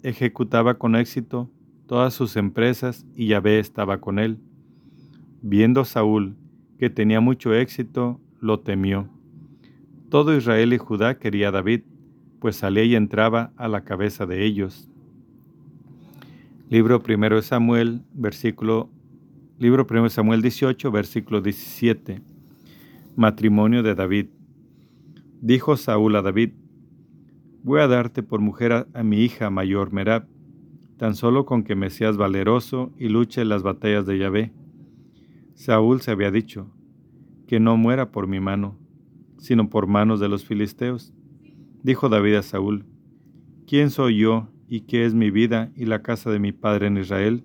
ejecutaba con éxito todas sus empresas y Yahvé estaba con él. Viendo Saúl que tenía mucho éxito, lo temió. Todo Israel y Judá quería a David, pues salía y entraba a la cabeza de ellos. Libro primero de Samuel, versículo Libro primero de Samuel 18, versículo 17. Matrimonio de David. Dijo Saúl a David, voy a darte por mujer a, mi hija mayor Merab, tan solo con que me seas valeroso y luche las batallas de Yahvé. Saúl se había dicho, que no muera por mi mano, sino por manos de los filisteos. Dijo David a Saúl, ¿quién soy yo y qué es mi vida y la casa de mi padre en Israel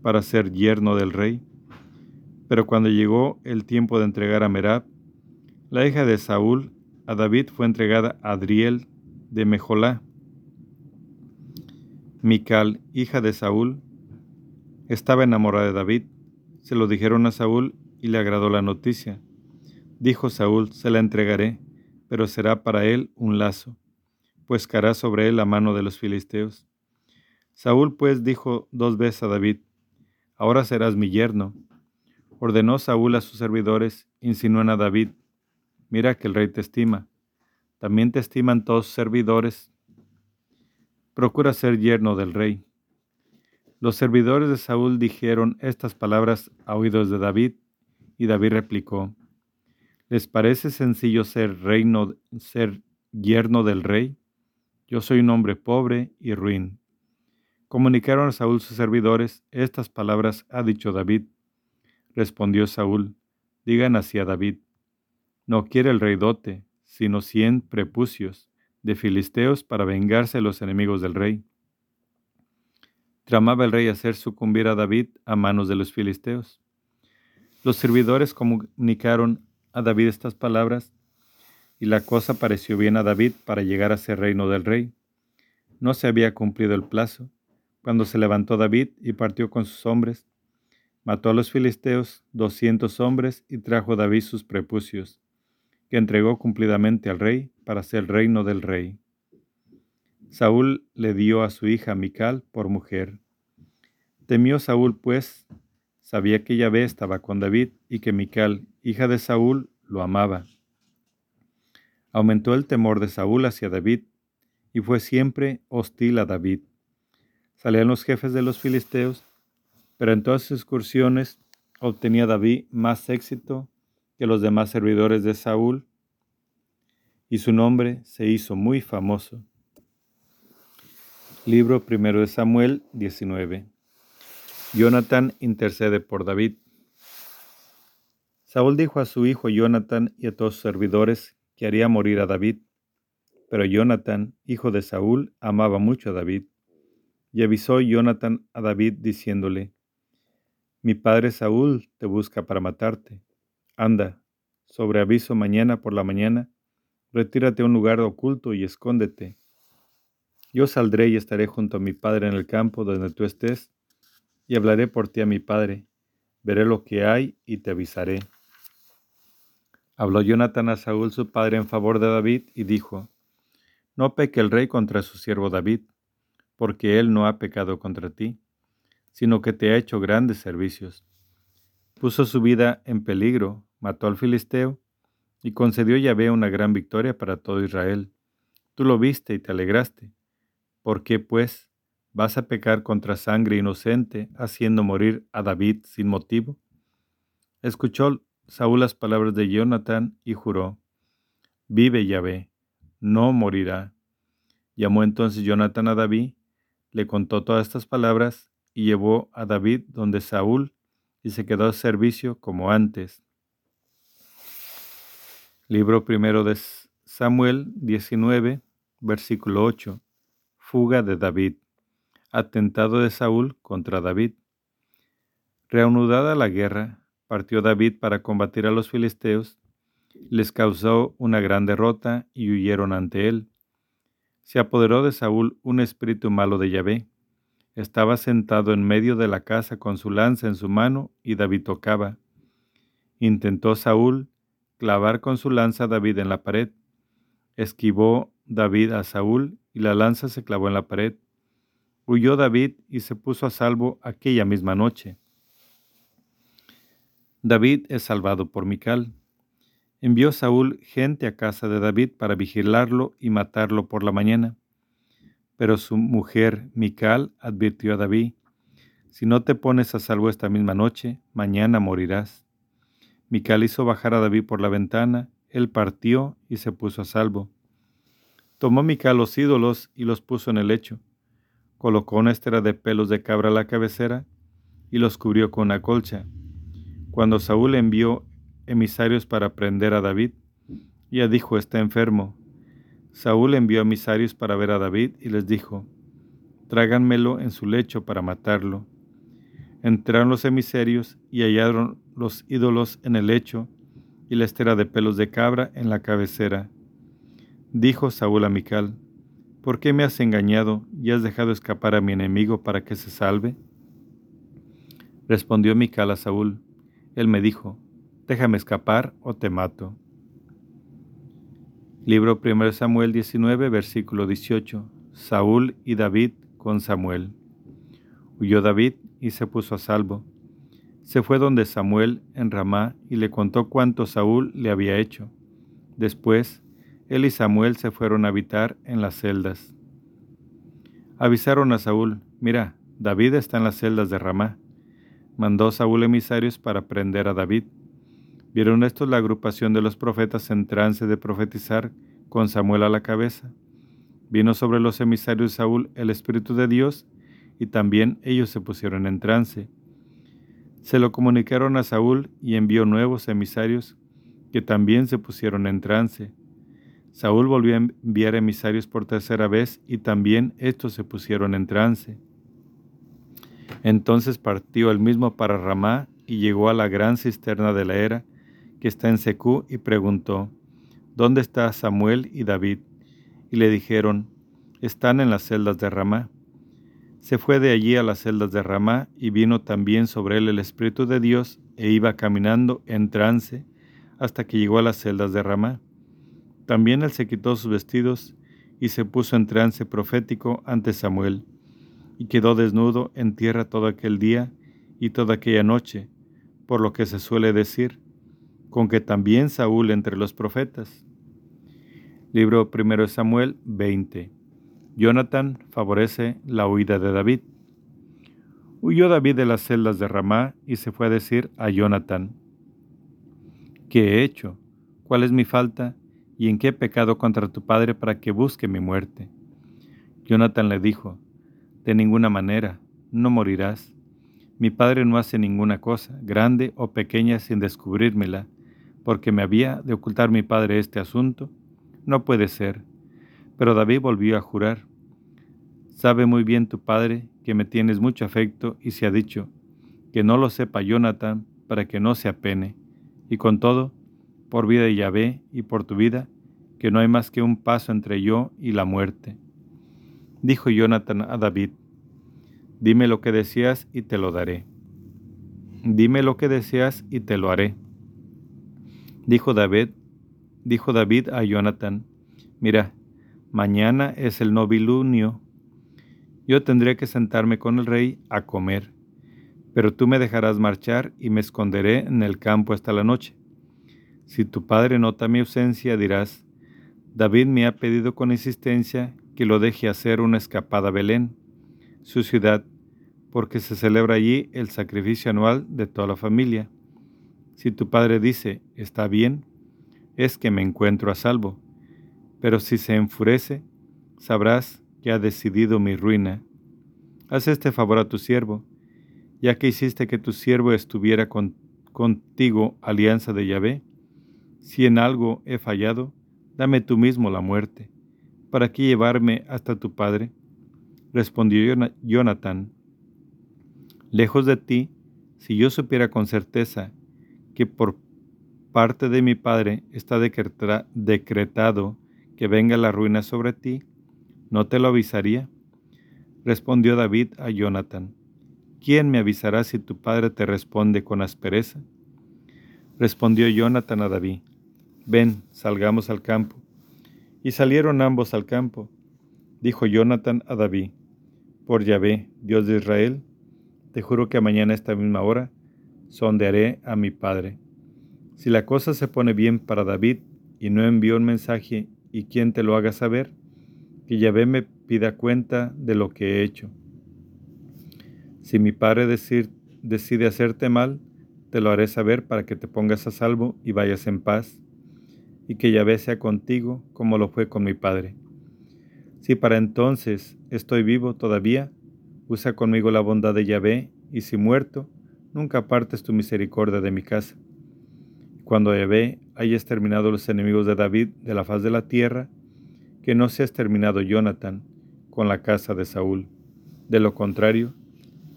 para ser yerno del rey? Pero cuando llegó el tiempo de entregar a Merab, la hija de Saúl a David fue entregada a Adriel de Mejolá. Mical, hija de Saúl, estaba enamorada de David. Se lo dijeron a Saúl y le agradó la noticia. Dijo Saúl, se la entregaré, pero será para él un lazo, pues caerá sobre él la mano de los filisteos. Saúl pues dijo dos veces a David, ahora serás mi yerno. Ordenó Saúl a sus servidores, insinúan a David, Mira que el rey te estima. También te estiman todos servidores. Procura ser yerno del rey. Los servidores de Saúl dijeron estas palabras a oídos de David, y David replicó, ¿Les parece sencillo ser reino, ser yerno del rey? Yo soy un hombre pobre y ruin. Comunicaron a Saúl sus servidores, estas palabras ha dicho David. Respondió Saúl, digan así a David, no quiere el rey dote, sino cien prepucios de filisteos para vengarse de los enemigos del rey. Tramaba el rey hacer sucumbir a David a manos de los filisteos. Los servidores comunicaron a David estas palabras, y la cosa pareció bien a David para llegar a ser reino del rey. No se había cumplido el plazo, cuando se levantó David y partió con sus hombres. Mató a los filisteos doscientos hombres y trajo David sus prepucios que entregó cumplidamente al rey para ser reino del rey. Saúl le dio a su hija Mical por mujer. Temió Saúl, pues, sabía que Yahvé estaba con David y que Mical, hija de Saúl, lo amaba. Aumentó el temor de Saúl hacia David y fue siempre hostil a David. Salían los jefes de los filisteos, pero en todas sus excursiones obtenía David más éxito que los demás servidores de Saúl, y su nombre se hizo muy famoso. Libro primero de Samuel 19. Jonathan intercede por David. Saúl dijo a su hijo Jonathan y a todos sus servidores que haría morir a David. Pero Jonathan, hijo de Saúl, amaba mucho a David. Y avisó Jonathan a David diciéndole, Mi padre Saúl te busca para matarte. Anda, sobre aviso mañana por la mañana, retírate a un lugar oculto y escóndete. Yo saldré y estaré junto a mi padre en el campo donde tú estés, y hablaré por ti a mi padre. Veré lo que hay y te avisaré. Habló Jonathan a Saúl su padre en favor de David y dijo, No peque el rey contra su siervo David, porque él no ha pecado contra ti, sino que te ha hecho grandes servicios. Puso su vida en peligro, mató al filisteo, y concedió Yahvé una gran victoria para todo Israel. Tú lo viste y te alegraste. ¿Por qué, pues, vas a pecar contra sangre inocente, haciendo morir a David sin motivo? Escuchó Saúl las palabras de Jonathan y juró, Vive Yahvé, no morirá. Llamó entonces Jonathan a David, le contó todas estas palabras y llevó a David donde Saúl y se quedó a servicio como antes. Libro primero de Samuel 19, versículo 8. Fuga de David. Atentado de Saúl contra David. Reanudada la guerra, partió David para combatir a los filisteos, les causó una gran derrota y huyeron ante él. Se apoderó de Saúl un espíritu malo de Yahvé. Estaba sentado en medio de la casa con su lanza en su mano y David tocaba. Intentó Saúl clavar con su lanza a David en la pared. Esquivó David a Saúl y la lanza se clavó en la pared. Huyó David y se puso a salvo aquella misma noche. David es salvado por Mical. Envió Saúl gente a casa de David para vigilarlo y matarlo por la mañana. Pero su mujer Mical advirtió a David, Si no te pones a salvo esta misma noche, mañana morirás. Mical hizo bajar a David por la ventana, él partió y se puso a salvo. Tomó Mical los ídolos y los puso en el lecho. Colocó una estera de pelos de cabra a la cabecera y los cubrió con una colcha cuando Saúl envió emisarios para prender a David, ya dijo, está enfermo. Saúl envió emisarios para ver a David y les dijo, tráganmelo en su lecho para matarlo. Entraron los emisarios y hallaron los ídolos en el lecho y la estera de pelos de cabra en la cabecera. Dijo Saúl a Mical, ¿por qué me has engañado y has dejado escapar a mi enemigo para que se salve? Respondió Mical a Saúl, él me dijo, déjame escapar o te mato. Libro 1 Samuel 19, versículo 18. Saúl y David con Samuel. Huyó David y se puso a salvo. Se fue donde Samuel en Ramá y le contó cuánto Saúl le había hecho. Después, él y Samuel se fueron a habitar en las celdas. Avisaron a Saúl, mira, David está en las celdas de Ramá mandó Saúl emisarios para prender a David. Vieron estos la agrupación de los profetas en trance de profetizar con Samuel a la cabeza. Vino sobre los emisarios de Saúl el Espíritu de Dios y también ellos se pusieron en trance. Se lo comunicaron a Saúl y envió nuevos emisarios que también se pusieron en trance. Saúl volvió a enviar emisarios por tercera vez y también estos se pusieron en trance. Entonces partió el mismo para Ramá y llegó a la gran cisterna de la era que está en Secú y preguntó, ¿Dónde está Samuel y David? Y le dijeron, están en las celdas de Ramá. Se fue de allí a las celdas de Ramá y vino también sobre él el Espíritu de Dios e iba caminando en trance hasta que llegó a las celdas de Ramá. También él se quitó sus vestidos y se puso en trance profético ante Samuel y quedó desnudo en tierra todo aquel día y toda aquella noche, por lo que se suele decir, con que también Saúl entre los profetas. Libro 1 Samuel 20. Jonathan favorece la huida de David. Huyó David de las celdas de Ramá y se fue a decir a Jonathan, ¿qué he hecho? ¿Cuál es mi falta? ¿Y en qué he pecado contra tu padre para que busque mi muerte? Jonathan le dijo, de ninguna manera, no morirás. Mi padre no hace ninguna cosa, grande o pequeña, sin descubrírmela, porque me había de ocultar mi padre este asunto. No puede ser. Pero David volvió a jurar. Sabe muy bien tu padre que me tienes mucho afecto y se ha dicho, que no lo sepa Jonathan para que no se apene. Y con todo, por vida de Yahvé y por tu vida, que no hay más que un paso entre yo y la muerte. Dijo Jonathan a David, dime lo que deseas y te lo daré. Dime lo que deseas y te lo haré. Dijo David, dijo David a Jonathan, mira, mañana es el novilunio. Yo tendré que sentarme con el rey a comer, pero tú me dejarás marchar y me esconderé en el campo hasta la noche. Si tu padre nota mi ausencia, dirás, David me ha pedido con insistencia que lo deje hacer una escapada a Belén, su ciudad, porque se celebra allí el sacrificio anual de toda la familia. Si tu padre dice, está bien, es que me encuentro a salvo, pero si se enfurece, sabrás que ha decidido mi ruina. Haz este favor a tu siervo, ya que hiciste que tu siervo estuviera contigo alianza de Yahvé. Si en algo he fallado, dame tú mismo la muerte. ¿Para qué llevarme hasta tu padre? Respondió Jonathan, lejos de ti, si yo supiera con certeza que por parte de mi Padre está decretado que venga la ruina sobre ti, ¿no te lo avisaría? Respondió David a Jonathan, ¿quién me avisará si tu padre te responde con aspereza? Respondió Jonathan a David, ven, salgamos al campo. Y salieron ambos al campo. Dijo Jonathan a David, por Yahvé, Dios de Israel, te juro que mañana a esta misma hora sondearé a mi padre. Si la cosa se pone bien para David y no envió un mensaje y quien te lo haga saber, que Yahvé me pida cuenta de lo que he hecho. Si mi padre decide hacerte mal, te lo haré saber para que te pongas a salvo y vayas en paz, y que Yahvé sea contigo como lo fue con mi padre. Si para entonces estoy vivo todavía, usa conmigo la bondad de Yahvé, y si muerto, nunca apartes tu misericordia de mi casa. Cuando Yahvé haya exterminado los enemigos de David de la faz de la tierra, que no sea exterminado Jonathan con la casa de Saúl. De lo contrario,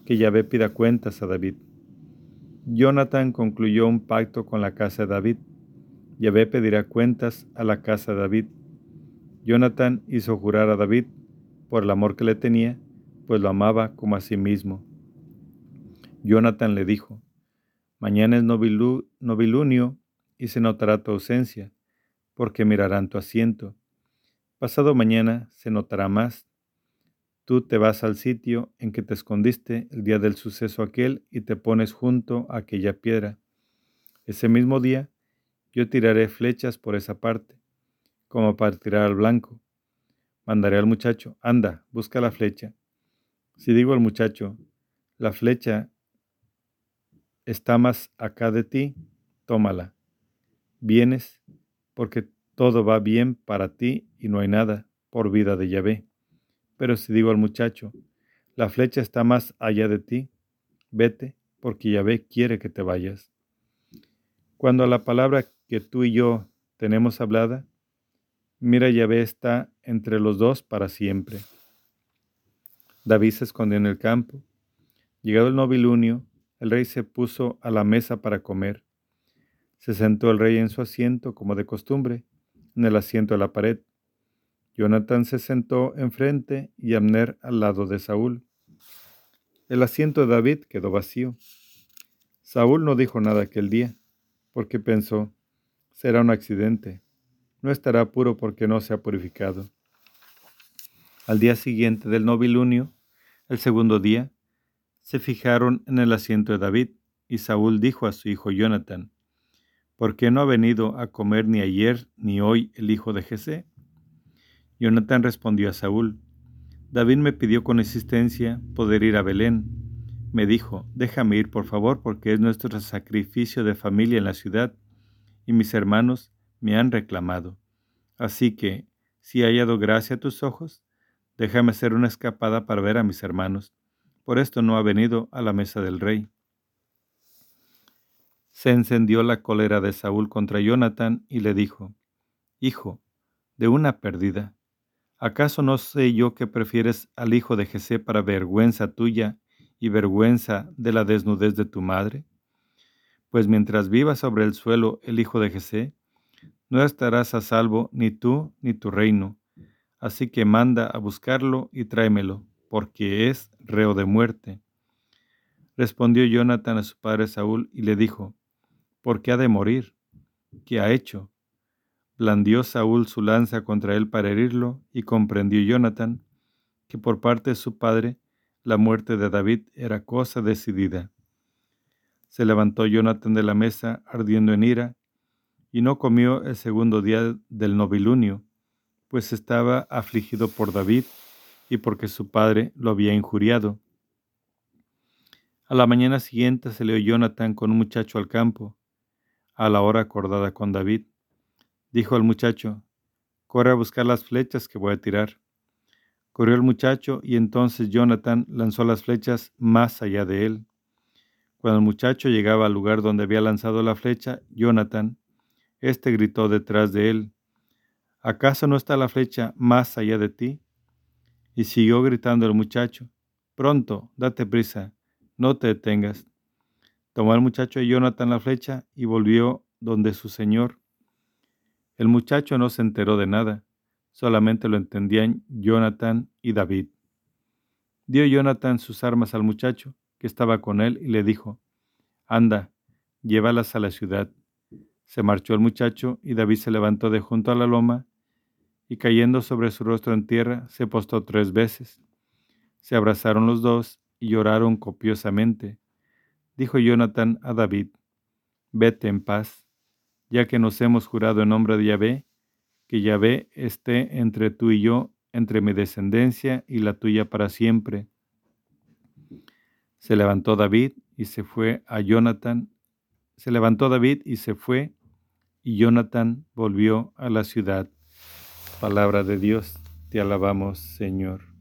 que Yahvé pida cuentas a David. Jonathan concluyó un pacto con la casa de David. Yahvé pedirá cuentas a la casa de David. Jonathan hizo jurar a David por el amor que le tenía, pues lo amaba como a sí mismo. Jonathan le dijo, Mañana es novilunio y se notará tu ausencia, porque mirarán tu asiento. Pasado mañana se notará más. Tú te vas al sitio en que te escondiste el día del suceso aquel y te pones junto a aquella piedra. Ese mismo día yo tiraré flechas por esa parte, como para tirar al blanco. Mandaré al muchacho, anda, busca la flecha. Si digo al muchacho, la flecha está más acá de ti, tómala. Vienes porque todo va bien para ti y no hay nada por vida de Yahvé. Pero si digo al muchacho, la flecha está más allá de ti, vete porque Yahvé quiere que te vayas. Cuando a la palabra que tú y yo tenemos hablada, mira Yahvé está entre los dos para siempre. David se escondió en el campo. Llegado el novilunio, el rey se puso a la mesa para comer. Se sentó el rey en su asiento, como de costumbre, en el asiento de la pared. Jonathan se sentó enfrente y Abner al lado de Saúl. El asiento de David quedó vacío. Saúl no dijo nada aquel día, porque pensó, será un accidente, no estará puro porque no se ha purificado. Al día siguiente del novilunio, el segundo día, se fijaron en el asiento de David, y Saúl dijo a su hijo Jonathan, ¿por qué no ha venido a comer ni ayer ni hoy el hijo de Jesé? Jonathan respondió a Saúl, David me pidió con insistencia poder ir a Belén. Me dijo, déjame ir por favor porque es nuestro sacrificio de familia en la ciudad, y mis hermanos me han reclamado. Así que, si ha hallado gracia a tus ojos, déjame hacer una escapada para ver a mis hermanos por esto no ha venido a la mesa del rey. Se encendió la cólera de Saúl contra Jonathan y le dijo, Hijo, de una perdida, ¿acaso no sé yo que prefieres al hijo de Jesé para vergüenza tuya y vergüenza de la desnudez de tu madre? Pues mientras viva sobre el suelo el hijo de Jesé, no estarás a salvo ni tú ni tu reino. Así que manda a buscarlo y tráemelo, porque es reo de muerte. Respondió Jonathan a su padre Saúl y le dijo, ¿por qué ha de morir? ¿Qué ha hecho? Blandió Saúl su lanza contra él para herirlo, y comprendió Jonathan que por parte de su padre la muerte de David era cosa decidida. Se levantó Jonathan de la mesa ardiendo en ira, y no comió el segundo día del novilunio, pues estaba afligido por David y porque su padre lo había injuriado. A la mañana siguiente salió Jonathan con un muchacho al campo, a la hora acordada con David. Dijo al muchacho, corre a buscar las flechas que voy a tirar. Corrió el muchacho y entonces Jonathan lanzó las flechas más allá de él. Cuando el muchacho llegaba al lugar donde había lanzado la flecha, Jonathan, este gritó detrás de él, ¿acaso no está la flecha más allá de ti? Y siguió gritando el muchacho, pronto, date prisa, no te detengas. Tomó el muchacho de Jonathan la flecha y volvió donde su señor. El muchacho no se enteró de nada, solamente lo entendían Jonathan y David. Dio Jonathan sus armas al muchacho estaba con él y le dijo, Anda, llévalas a la ciudad se marchó el muchacho y David se levantó de junto a la loma y cayendo sobre su rostro en tierra se postó tres veces. Se abrazaron los dos y lloraron copiosamente. Dijo Jonathan a David, Vete en paz, ya que nos hemos jurado en nombre de Yahvé, que Yahvé esté entre tú y yo, entre mi descendencia y la tuya para siempre. Se levantó David y se fue a Jonathan se levantó David y se fue, y Jonathan volvió a la ciudad. Palabra de Dios, te alabamos, Señor.